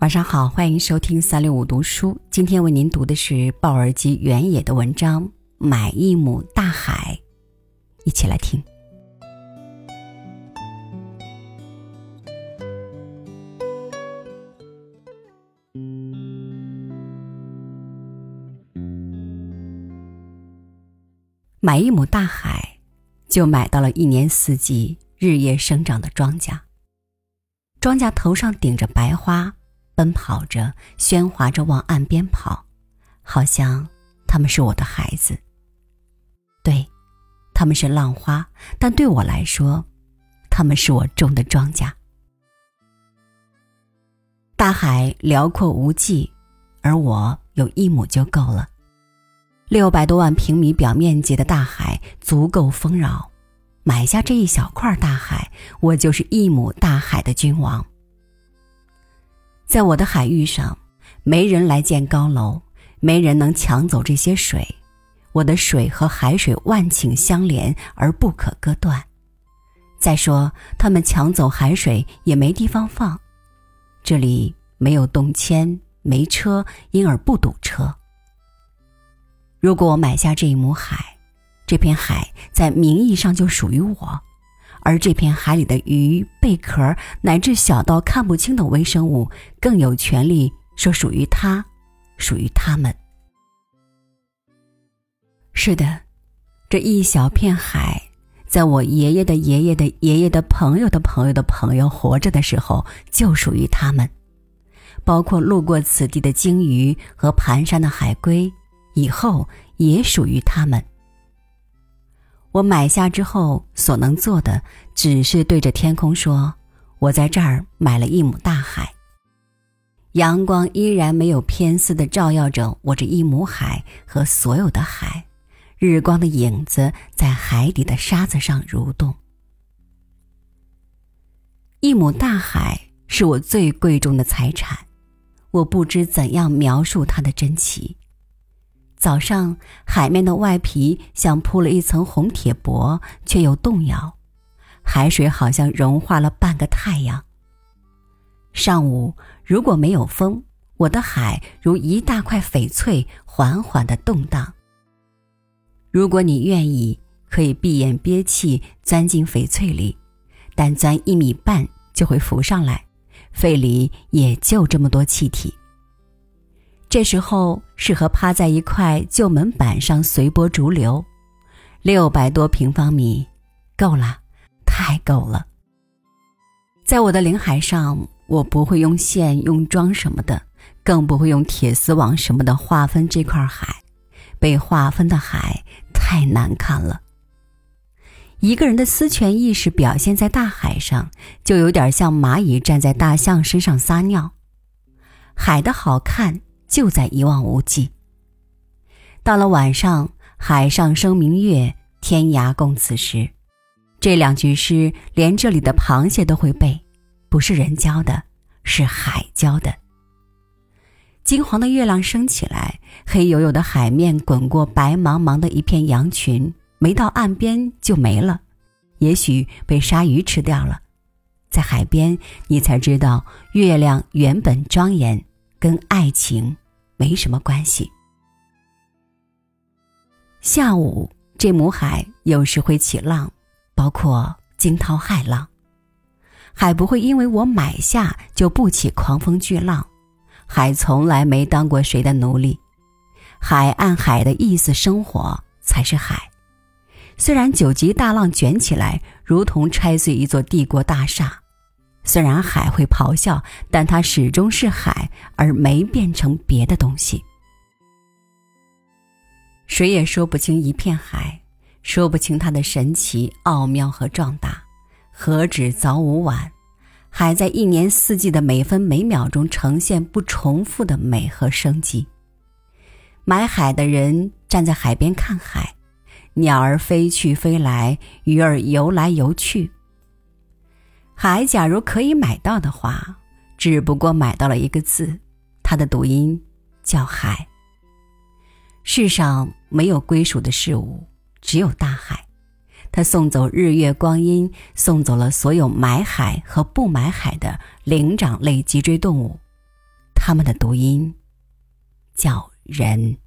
晚上好，欢迎收听三六五读书。今天为您读的是鲍尔基原野的文章《买一亩大海》，一起来听。买一亩大海，就买到了一年四季日夜生长的庄稼。庄稼头上顶着白花。奔跑着，喧哗着往岸边跑，好像他们是我的孩子。对，他们是浪花，但对我来说，他们是我种的庄稼。大海辽阔无际，而我有一亩就够了。六百多万平米表面积的大海足够丰饶，买下这一小块大海，我就是一亩大海的君王。在我的海域上，没人来建高楼，没人能抢走这些水。我的水和海水万顷相连而不可割断。再说，他们抢走海水也没地方放，这里没有动迁，没车，因而不堵车。如果我买下这一亩海，这片海在名义上就属于我。而这片海里的鱼、贝壳，乃至小到看不清的微生物，更有权利说属于它，属于他们。是的，这一小片海，在我爷爷的爷爷的爷爷的朋友的朋友的朋友活着的时候，就属于他们，包括路过此地的鲸鱼和盘山的海龟，以后也属于他们。我买下之后所能做的，只是对着天空说：“我在这儿买了一亩大海。”阳光依然没有偏私的照耀着我这一亩海和所有的海，日光的影子在海底的沙子上蠕动。一亩大海是我最贵重的财产，我不知怎样描述它的珍奇。早上，海面的外皮像铺了一层红铁箔，却又动摇；海水好像融化了半个太阳。上午，如果没有风，我的海如一大块翡翠，缓缓的动荡。如果你愿意，可以闭眼憋气，钻进翡翠里，但钻一米半就会浮上来，肺里也就这么多气体。这时候适合趴在一块旧门板上随波逐流，六百多平方米，够了，太够了。在我的领海上，我不会用线、用桩什么的，更不会用铁丝网什么的划分这块海。被划分的海太难看了。一个人的私权意识表现在大海上，就有点像蚂蚁站在大象身上撒尿。海的好看。就在一望无际。到了晚上，海上生明月，天涯共此时。这两句诗，连这里的螃蟹都会背，不是人教的，是海教的。金黄的月亮升起来，黑黝黝的海面滚过白茫茫的一片羊群，没到岸边就没了，也许被鲨鱼吃掉了。在海边，你才知道月亮原本庄严，跟爱情。没什么关系。下午，这母海有时会起浪，包括惊涛骇浪。海不会因为我买下就不起狂风巨浪，海从来没当过谁的奴隶。海按海的意思生活才是海。虽然九级大浪卷起来，如同拆碎一座帝国大厦。虽然海会咆哮，但它始终是海，而没变成别的东西。谁也说不清一片海，说不清它的神奇、奥妙和壮大。何止早午晚，海在一年四季的每分每秒钟呈现不重复的美和生机。买海的人站在海边看海，鸟儿飞去飞来，鱼儿游来游去。海，假如可以买到的话，只不过买到了一个字，它的读音叫海。世上没有归属的事物，只有大海。它送走日月光阴，送走了所有买海和不买海的灵长类脊椎动物，它们的读音叫“人”。